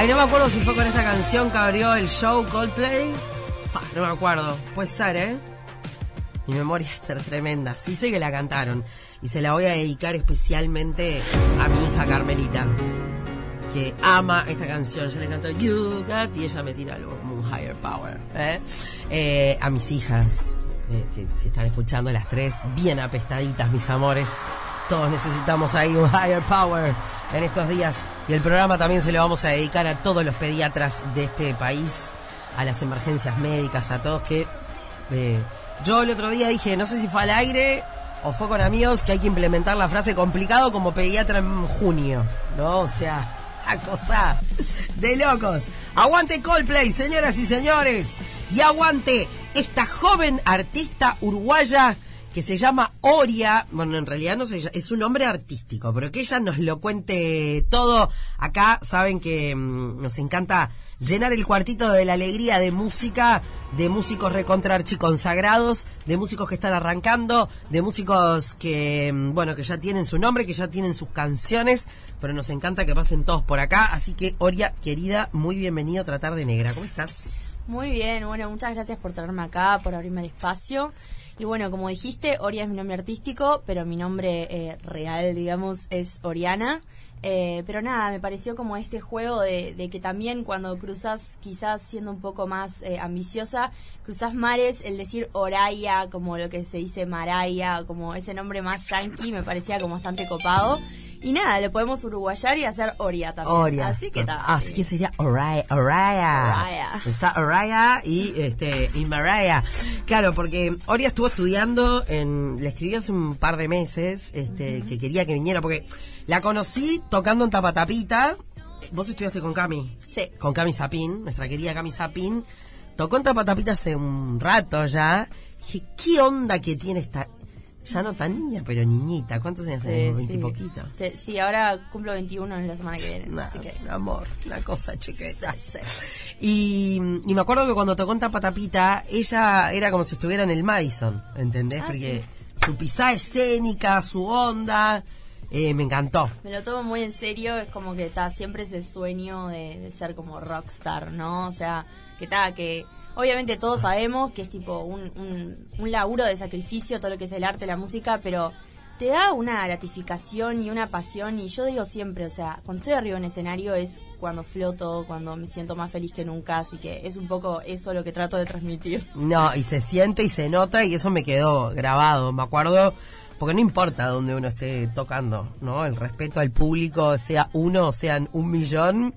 Ay, no me acuerdo si fue con esta canción que abrió el show Coldplay. No me acuerdo. Puede ser, ¿eh? Mi memoria es tremenda. Sí sé que la cantaron. Y se la voy a dedicar especialmente a mi hija Carmelita. Que ama esta canción. Yo le canto You Got y ella me tira algo como un higher power. ¿eh? Eh, a mis hijas, eh, que si están escuchando las tres, bien apestaditas, mis amores. Todos necesitamos ahí un higher power en estos días. Y el programa también se lo vamos a dedicar a todos los pediatras de este país, a las emergencias médicas, a todos que... eh, yo el otro día dije, no sé si fue al aire o fue con amigos, que hay que implementar la frase complicado como pediatra en junio, ¿no? O sea, la cosa de locos. Aguante Coldplay, señoras y señores. Y aguante esta joven artista uruguaya que se llama Oria, bueno, en realidad no sé, es un nombre artístico, pero que ella nos lo cuente todo. Acá saben que mm, nos encanta llenar el cuartito de la alegría de música, de músicos recontra archiconsagrados, de músicos que están arrancando, de músicos que, mm, bueno, que ya tienen su nombre, que ya tienen sus canciones, pero nos encanta que pasen todos por acá. Así que, Oria, querida, muy bienvenido a Tratar de Negra. ¿Cómo estás? Muy bien, bueno, muchas gracias por traerme acá, por abrirme el espacio. Y bueno, como dijiste, Oria es mi nombre artístico, pero mi nombre eh, real, digamos, es Oriana. Eh, pero nada, me pareció como este juego de, de que también cuando cruzas, quizás siendo un poco más eh, ambiciosa, cruzas mares, el decir Oraya, como lo que se dice Maraya, como ese nombre más yankee, me parecía como bastante copado. Y nada, lo podemos uruguayar y hacer Oria también. Oria. Así que está. Así que sería Oraya. Oraya. Oraya. Está Oraya y, este, y Mariah. Claro, porque Oria estuvo estudiando en, le escribí hace un par de meses, este, que quería que viniera, porque la conocí tocando en Tapatapita. Vos estudiaste con Cami. Sí. Con Cami Sapin, nuestra querida Cami Sapin. Tocó en Tapatapita hace un rato ya. Dije, ¿qué onda que tiene esta, ya no tan niña, pero niñita? ¿Cuántos años tenés? ¿Veinte y poquito? Sí, ahora cumplo 21 en la semana que viene. Nah, así que. amor, una cosa chiquita. Sí, sí. Y, y me acuerdo que cuando tocó en Tapatapita, ella era como si estuviera en el Madison, ¿entendés? Ah, Porque su pisada escénica, su onda, eh, me encantó. Me lo tomo muy en serio, es como que está siempre ese sueño de, de ser como rockstar, ¿no? O sea, que está, que obviamente todos sabemos que es tipo un, un, un laburo de sacrificio, todo lo que es el arte, la música, pero te da una gratificación y una pasión y yo digo siempre, o sea, cuando estoy arriba en escenario es cuando floto, cuando me siento más feliz que nunca, así que es un poco eso lo que trato de transmitir. No, y se siente y se nota y eso me quedó grabado, me acuerdo, porque no importa dónde uno esté tocando, ¿no? El respeto al público, sea uno o sean un millón,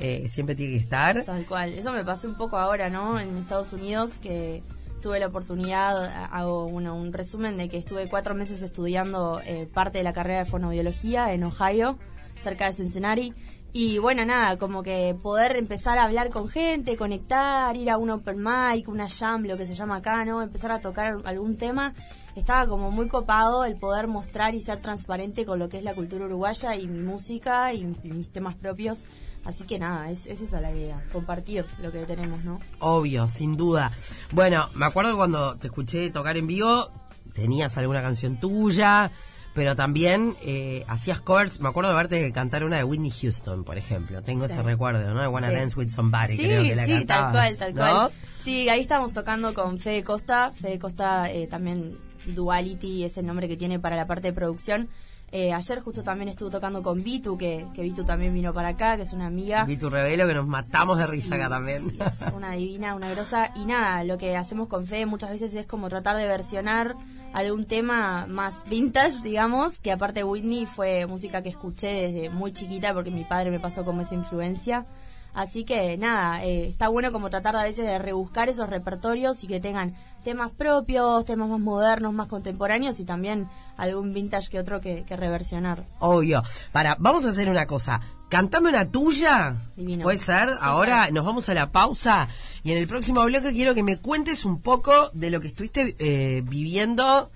eh, siempre tiene que estar. Tal cual. Eso me pasó un poco ahora, ¿no? En Estados Unidos, que tuve la oportunidad, hago bueno, un resumen de que estuve cuatro meses estudiando eh, parte de la carrera de fonobiología en Ohio, cerca de Cincinnati. Y bueno, nada, como que poder empezar a hablar con gente, conectar, ir a un open mic, una jam, lo que se llama acá, ¿no? Empezar a tocar algún tema. Estaba como muy copado el poder mostrar y ser transparente con lo que es la cultura uruguaya y mi música y, mis temas propios. Así que nada, es, es esa la idea, compartir lo que tenemos, ¿no? Obvio, sin duda. Bueno, me acuerdo cuando te escuché tocar en vivo, tenías alguna canción tuya, pero también eh, hacías covers. Me acuerdo de verte cantar una de Whitney Houston, por ejemplo. Tengo Sí. ese recuerdo, ¿no? De Wanna Sí. Dance with Somebody, Sí, creo que la sí, tal cual, tal ¿no? cual. Sí, ahí estamos tocando con Fede Costa. Fede Costa eh, también Duality es el nombre que tiene para la parte de producción. Eh, ayer justo también estuve tocando con Vitu, que, que Vitu también vino para acá, que es una amiga. Vi tu revelo que nos matamos de risa acá también. Sí, es una divina, una grosa. Y nada, lo que hacemos con Fede muchas veces es como tratar de versionar algún tema más vintage, digamos, que aparte Whitney fue música que escuché desde muy chiquita porque mi padre me pasó como esa influencia. Así que nada, eh, está bueno como tratar a veces de rebuscar esos repertorios y que tengan temas propios, temas más modernos, más contemporáneos y también algún vintage que otro que, que reversionar. Obvio. Para, vamos a hacer una cosa. Cantame una tuya. Divino. ¿Puede ser? Sí, Ahora claro. nos vamos a la pausa. Y en el próximo bloque quiero que me cuentes un poco de lo que estuviste eh, viviendo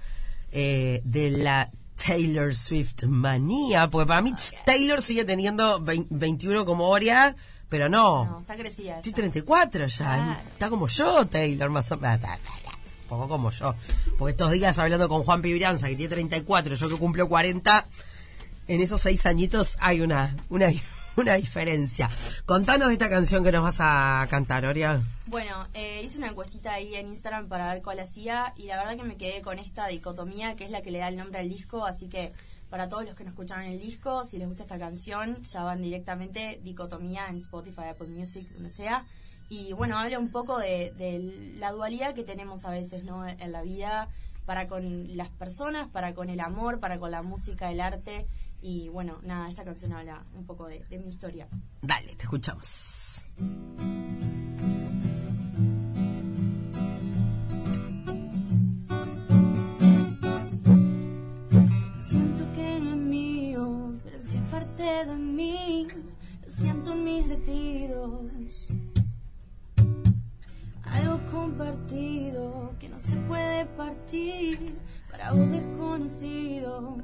eh, de la Taylor Swift manía. Porque para mí Taylor sigue teniendo vein- 21 como Oria, pero no. No, está crecida. Estoy ya. 34 ya. Claro. Está como yo, Taylor, más o menos. Un poco como yo. Porque estos días hablando con Juan Pibrianza, que tiene 34, yo que cumplo 40, en esos seis añitos hay una, una, una diferencia. Contanos de esta canción que nos vas a cantar, Oria. Bueno, eh, hice una encuestita ahí en Instagram para ver cuál hacía y la verdad que me quedé con esta dicotomía que es la que le da el nombre al disco, así que para todos los que no escucharon el disco, si les gusta esta canción, ya van directamente dicotomía en Spotify, Apple Music, donde sea. Y bueno, habla un poco de, la dualidad que tenemos a veces ¿no? en la vida para con las personas, para con el amor, para con la música, el arte. Y bueno, nada, esta canción habla un poco de mi historia. Dale, te escuchamos. Algo compartido que no se puede partir para un desconocido.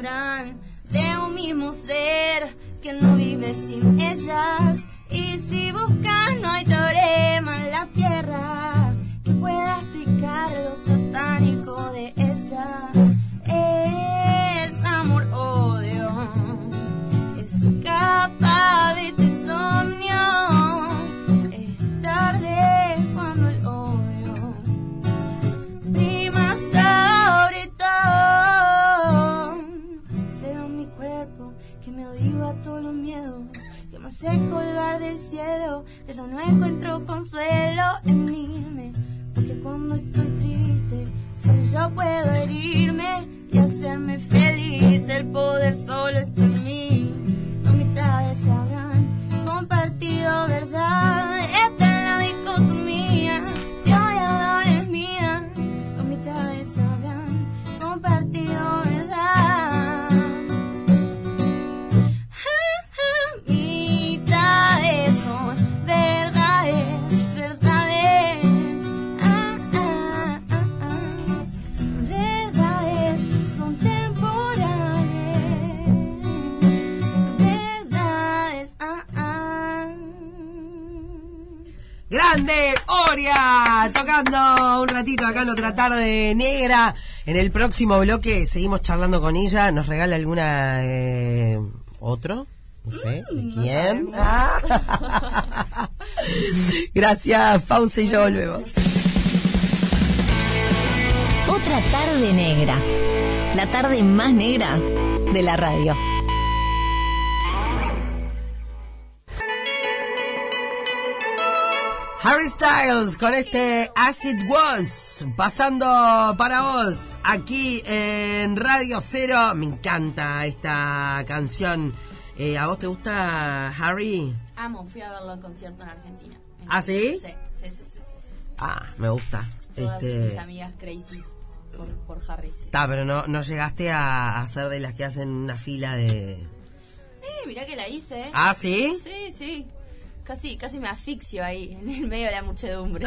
De un mismo ser que no vive sin ellas. Y si buscas, no hay teorema en la tierra que pueda explicar lo satánico de ella. Que me hace colgar del cielo, que yo no encuentro consuelo en irme, porque cuando estoy triste, solo yo puedo herirme y hacerme feliz. El poder solo está en mí, dos mitades habrán compartido verdad. Tocando un ratito acá en otra tarde negra. En el próximo bloque seguimos charlando con ella. ¿Nos regala alguna eh, otro? No sé, ¿de quién? Ah. Gracias, pausa y ya volvemos. Otra tarde negra. La tarde más negra de la radio. Harry Styles con este As It Was, pasando para vos aquí en Radio Cero. Me encanta esta canción. Eh, ¿A vos te gusta Harry? Amo, fui a verlo en concierto en Argentina. ¿Ah, sí? Sí, sí, sí, sí, sí, sí. Ah, me gusta. Todas Este, mis amigas crazy por, por Harry. Sí. Está, pero no, no llegaste a, a ser de las que hacen una fila de... Eh, mirá que la hice. ¿Ah, sí? Sí, sí. Casi, casi me asfixio ahí, en el medio de la muchedumbre.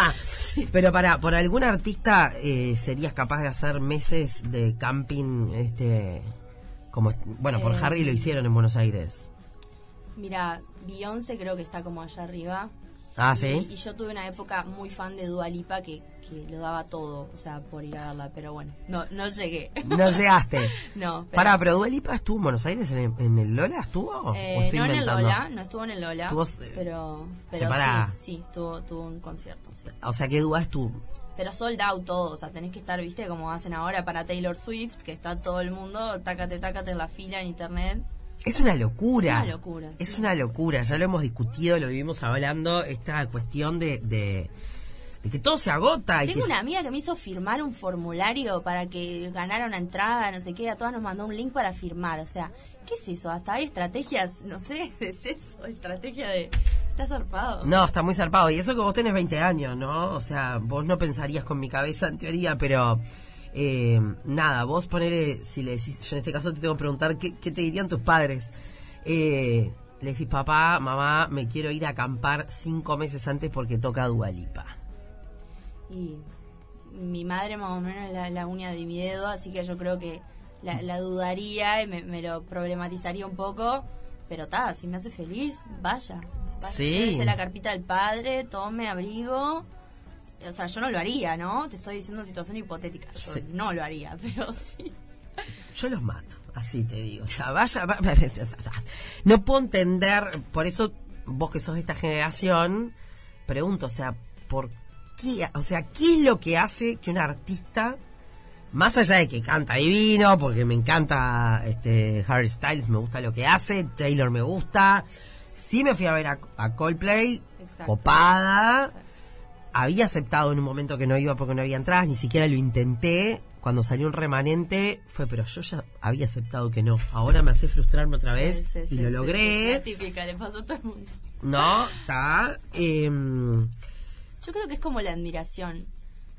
Pero para, por algún artista eh, serías capaz de hacer meses de camping, este, como, bueno, por Eh. Harry lo hicieron en Buenos Aires. Mira, Beyoncé creo que está como allá arriba. Ah, sí. Y, yo tuve una época muy fan de Dua Lipa que, que lo daba todo, o sea, por ir a verla, pero bueno, no, no llegué. No llegaste. no, pero, Pará, pero Dua Lipa estuvo en Buenos Aires en el, en el Lola, ¿estuvo? eh, ¿O estoy no en el? Lola, no estuvo en el Lola, Estuvo, eh, pero, pero sí, sí, tuvo, tuvo un concierto, sí. O sea, ¿qué Dua estuvo? Pero sold out todo, o sea, tenés que estar, viste, como hacen ahora para Taylor Swift, que está todo el mundo, tácate, tácate en la fila en internet. Es una locura. Es una locura, Es una locura. Ya lo hemos discutido, lo vivimos hablando, esta cuestión de, de, de que todo se agota. y Tengo que una amiga que me hizo firmar un formulario para que ganara una entrada, no sé qué, a todas nos mandó un link para firmar. O sea, ¿qué es eso? Hasta hay estrategias, no sé, de sexo, estrategia de, Está zarpado. No, está muy zarpado. Y eso que vos tenés 20 años, ¿no? O sea, vos no pensarías con mi cabeza en teoría, pero eh, nada, vos ponele, si le decís, yo en este caso te tengo que preguntar, ¿qué, qué te dirían tus padres? Eh, le decís, papá, mamá, me quiero ir a acampar cinco meses antes porque toca Dualipa. Y mi madre más o menos es la, la uña de mi dedo, así que yo creo que la, la dudaría y me, me lo problematizaría un poco. Pero ta, si me hace feliz, vaya. vaya Sí. la carpita del padre, tome abrigo. O sea, yo no lo haría, ¿no? Te estoy diciendo situación hipotética. Yo Sí. no lo haría, pero sí. Yo los mato, así te digo. O sea, vaya, va- no puedo entender, por eso vos que sos de esta generación, pregunto, o sea, ¿por qué? O sea, ¿qué es lo que hace que un artista, más allá de que canta divino, porque me encanta este Harry Styles, me gusta lo que hace, Taylor me gusta, sí me fui a ver a, a Coldplay, Exacto. copada, había aceptado en un momento que no iba porque no había entradas, ni siquiera lo intenté. Cuando salió un remanente fue, pero yo ya había aceptado que no. Ahora me hace frustrarme otra vez Sí, sí, y sí, lo logré. típica, le pasó a todo el mundo. No, está. em, Yo creo que es como la admiración.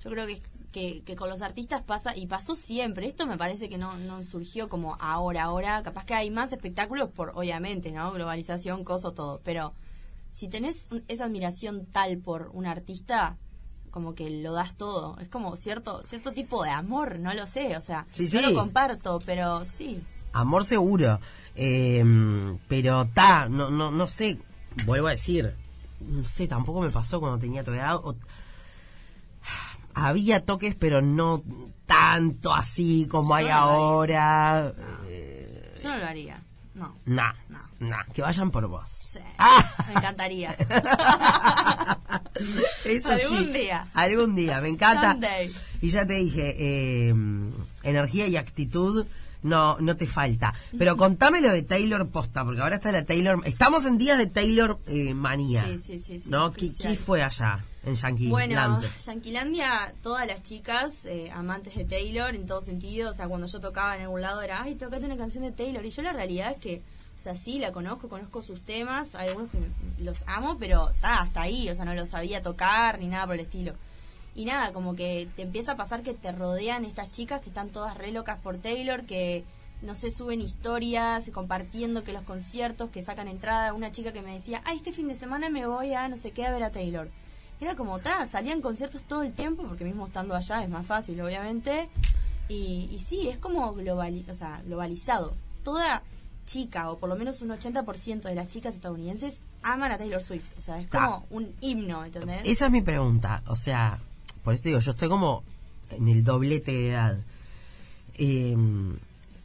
Yo creo que, que, que con los artistas pasa, y pasó siempre. Esto me parece que no, no surgió como ahora, ahora. Capaz que hay más espectáculos por, obviamente, ¿no? Globalización, coso, todo. Pero si tenés esa admiración tal por un artista, como que lo das todo. Es como cierto cierto tipo de amor, no lo sé. O sea, Sí, no sí. lo comparto, pero sí. amor seguro. Em, pero ta, no, no, no sé, vuelvo a decir, no sé, tampoco me pasó cuando tenía tu edad. o- había toques, pero no tanto así como hay no ahora. Yo no lo haría. No. Nah, No. nah, que vayan por vos. Sí. Ah. Me encantaría. Eso Algún sí. día. Algún día, me encanta. Y ya te dije, eh, energía y actitud no no te falta. Pero contame lo de Taylor Posta, porque ahora está la Taylor... Estamos en días de Taylor eh, manía. Sí, sí, sí, sí, ¿No? ¿Qué, fue allá en Yankee Bueno, Land? Yanquilandia, todas las chicas eh, amantes de Taylor en todo sentido, o sea, cuando yo tocaba en algún lado era, ay, tocate una canción de Taylor, y yo la realidad es que, o sea, sí, la conozco, conozco sus temas, hay algunos que los amo, pero está hasta ahí, o sea, no los sabía tocar ni nada por el estilo. Y nada, como que te empieza a pasar que te rodean estas chicas que están todas re locas por Taylor, que no sé, suben historias compartiendo que los conciertos, que sacan entrada. Una chica que me decía, ay, este fin de semana me voy a no sé qué a ver a Taylor. Era como, ta, salían conciertos todo el tiempo, porque mismo estando allá es más fácil, obviamente. Y, y sí, es como globali o sea, globalizado. Toda chica, o por lo menos un 80% de las chicas estadounidenses, aman a Taylor Swift. O sea, es Ta. como un himno, ¿entendés? Esa es mi pregunta. O sea, por eso te digo, yo estoy como en el doblete de edad. Eh,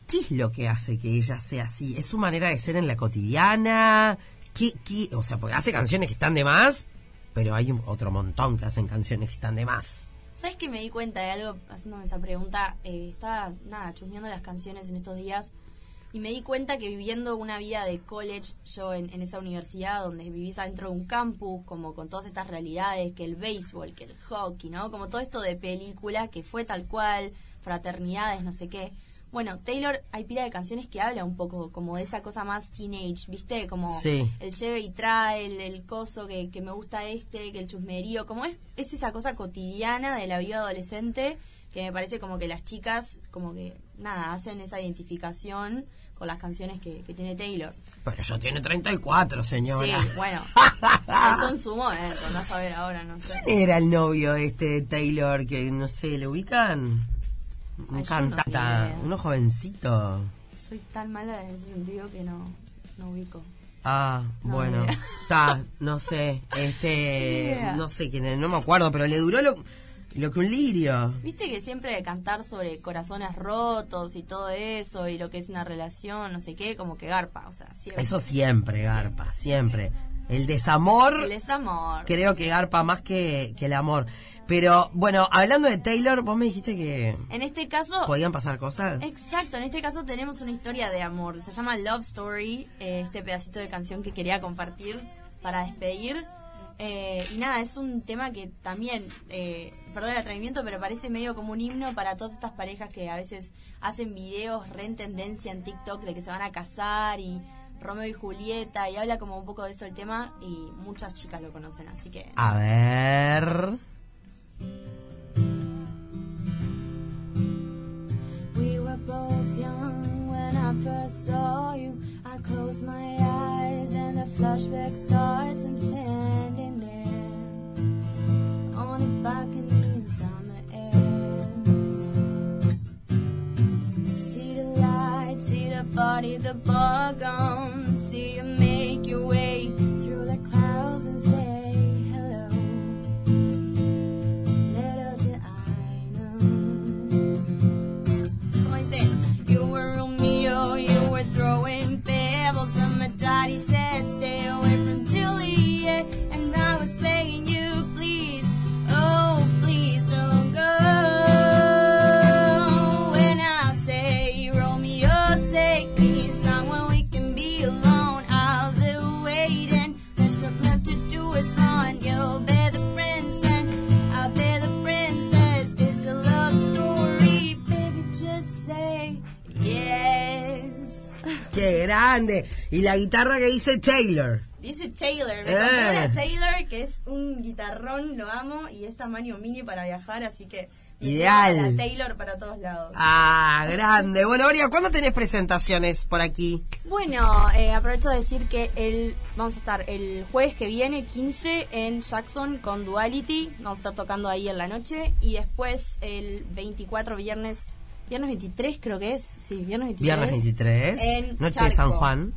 ¿Qué es lo que hace que ella sea así? ¿Es su manera de ser en la cotidiana? ¿Qué, qué? O sea, porque hace canciones que están de más, pero hay otro montón que hacen canciones que están de más. ¿Sabes que me di cuenta de algo haciéndome esa pregunta? Eh, estaba, nada, chusmeando las canciones en estos días y me di cuenta que viviendo una vida de college, yo en, en esa universidad donde vivís adentro de un campus, como con todas estas realidades, que el béisbol, que el hockey, ¿no? Como todo esto de película, que fue tal cual, fraternidades, no sé qué. Bueno, Taylor, hay pila de canciones que habla un poco como de esa cosa más teenage, ¿viste? Como Sí. el lleve y trae, el, el coso que, que me gusta este, que el chusmerío, como es, es esa cosa cotidiana de la vida adolescente que me parece como que las chicas, como que, nada, hacen esa identificación con las canciones que, que tiene Taylor. Pero yo tiene 34, señora. Sí, bueno, eso en su momento, andás a ver ahora, no sé. Era el novio este de Taylor que, no sé, ¿le ubican? Un Ay, no cantata, idea. uno jovencito. Soy tan mala en ese sentido que no, no ubico. Ah, No, bueno, está, no sé, este, no sé quién es, no me acuerdo, pero le duró lo, lo que un lirio. Viste que siempre cantar sobre corazones rotos y todo eso y lo que es una relación, no sé qué, como que garpa, o sea, siempre. Eso siempre, Garpa, siempre. El desamor, El desamor. creo que Garpa más que, que el amor. Pero, bueno, hablando de Taylor, vos me dijiste que En este caso, podían pasar cosas. exacto, en este caso tenemos una historia de amor. Se llama Love Story, eh, este pedacito de canción que quería compartir para despedir. Eh, y nada, es un tema que también, eh, perdón el atrevimiento, pero parece medio como un himno para todas estas parejas que a veces hacen videos re en tendencia en TikTok de que se van a casar y Romeo y Julieta, y habla como un poco de eso el tema, y muchas chicas lo conocen, así que... A ver... We were both young when I first saw you. Close my eyes and the flashback starts. I'm standing there on a balcony in summer air. See the light, see the body, the bar gone. See you make your way through the clouds and say ¡Qué grande! Y la guitarra que dice Taylor. Dice Taylor, me Eh. compré una Taylor que es un guitarrón, lo amo, y es tamaño mini para viajar, así que Ideal. Taylor para todos lados. Ah, grande. Bueno, Oria, ¿cuándo tenés presentaciones por aquí? Bueno, eh, aprovecho de decir que el, vamos a estar el jueves que viene, 15, en Jackson con Duality. Vamos a estar tocando ahí en la noche. Y después el 24, viernes, viernes 23 creo que es. Sí, viernes 23. Viernes 23, En noche de San. Juan.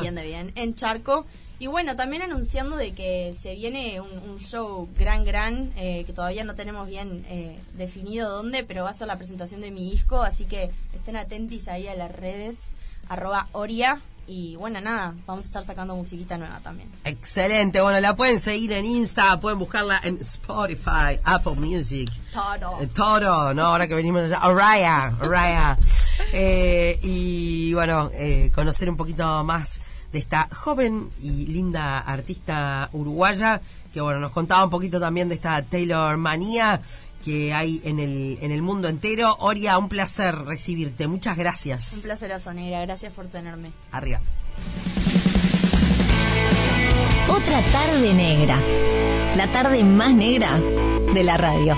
Bien de bien, en Charco. Y bueno, también anunciando de que se viene un, un show gran, gran, eh, que todavía no tenemos bien eh, definido dónde, pero va a ser la presentación de mi disco, así que estén atentis ahí a las redes, arroba Oria. Y bueno, nada, vamos a estar sacando musiquita nueva también. Excelente. Bueno, la pueden seguir en Insta, pueden buscarla en Spotify, Apple Music. Todo. Eh, Toro, no, ahora que venimos allá. Oraya, Oraya. Eh, y bueno, eh, conocer un poquito más de esta joven y linda artista uruguaya que bueno, nos contaba un poquito también de esta Taylor manía que hay en el, en el mundo entero. Oria, un placer recibirte. Muchas Un gracias. placer, Negra. Gracias por tenerme. Arriba. Otra tarde negra. La tarde más negra de la radio.